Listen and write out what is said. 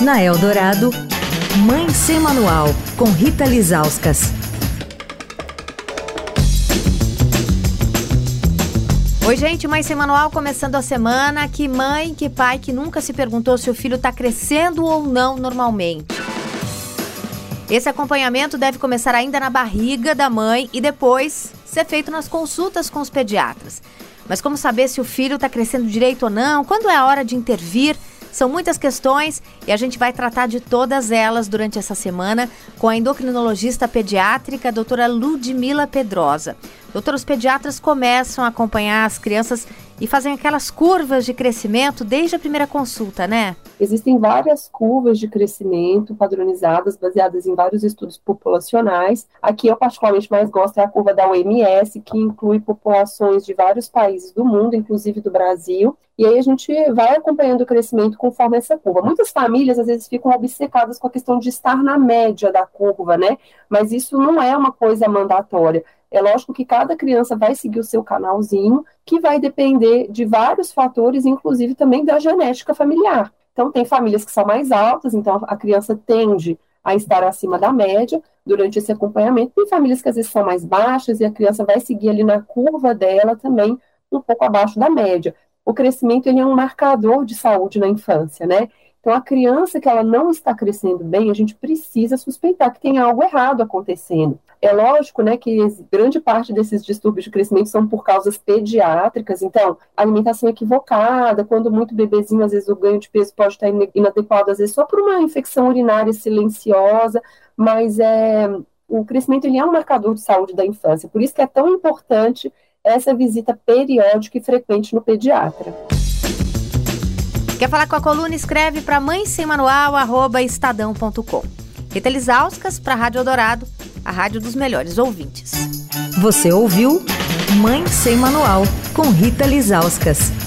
Na Eldorado, Mãe Sem Manual, com Rita Lizauskas. Oi, gente, Mãe Sem Manual começando a semana. Que mãe, que pai que nunca se perguntou se o filho está crescendo ou não normalmente. Esse acompanhamento deve começar ainda na barriga da mãe e depois ser feito nas consultas com os pediatras. Mas como saber se o filho está crescendo direito ou não? Quando é a hora de intervir? São muitas questões e a gente vai tratar de todas elas durante essa semana com a endocrinologista pediátrica, doutora Ludmila Pedrosa. Doutor, os pediatras começam a acompanhar as crianças e fazem aquelas curvas de crescimento desde a primeira consulta, né? Existem várias curvas de crescimento padronizadas, baseadas em vários estudos populacionais. Aqui eu particularmente mais gosto é a curva da OMS, que inclui populações de vários países do mundo, inclusive do Brasil. E aí a gente vai acompanhando o crescimento conforme essa curva. Muitas famílias às vezes ficam obcecadas com a questão de estar na média da curva, né? Mas isso não é uma coisa mandatória. É lógico que cada criança vai seguir o seu canalzinho, que vai depender de vários fatores, inclusive também da genética familiar. Então, tem famílias que são mais altas, então a criança tende a estar acima da média durante esse acompanhamento. Tem famílias que às vezes são mais baixas e a criança vai seguir ali na curva dela também um pouco abaixo da média. O crescimento ele é um marcador de saúde na infância, né? Então, a criança que ela não está crescendo bem, a gente precisa suspeitar que tem algo errado acontecendo. É lógico, né, que grande parte desses distúrbios de crescimento são por causas pediátricas, então, alimentação equivocada, quando muito bebezinho, às vezes o ganho de peso pode estar inadequado, às vezes só por uma infecção urinária silenciosa, mas é, o crescimento ele é um marcador de saúde da infância, por isso que é tão importante essa visita periódica e frequente no pediatra. Quer falar com a coluna? Escreve para mãe sem manual, arroba estadão.com. Rita Lisauskas para Rádio Eldorado, a rádio dos melhores ouvintes. Você ouviu Mãe Sem Manual, com Rita Lisauskas.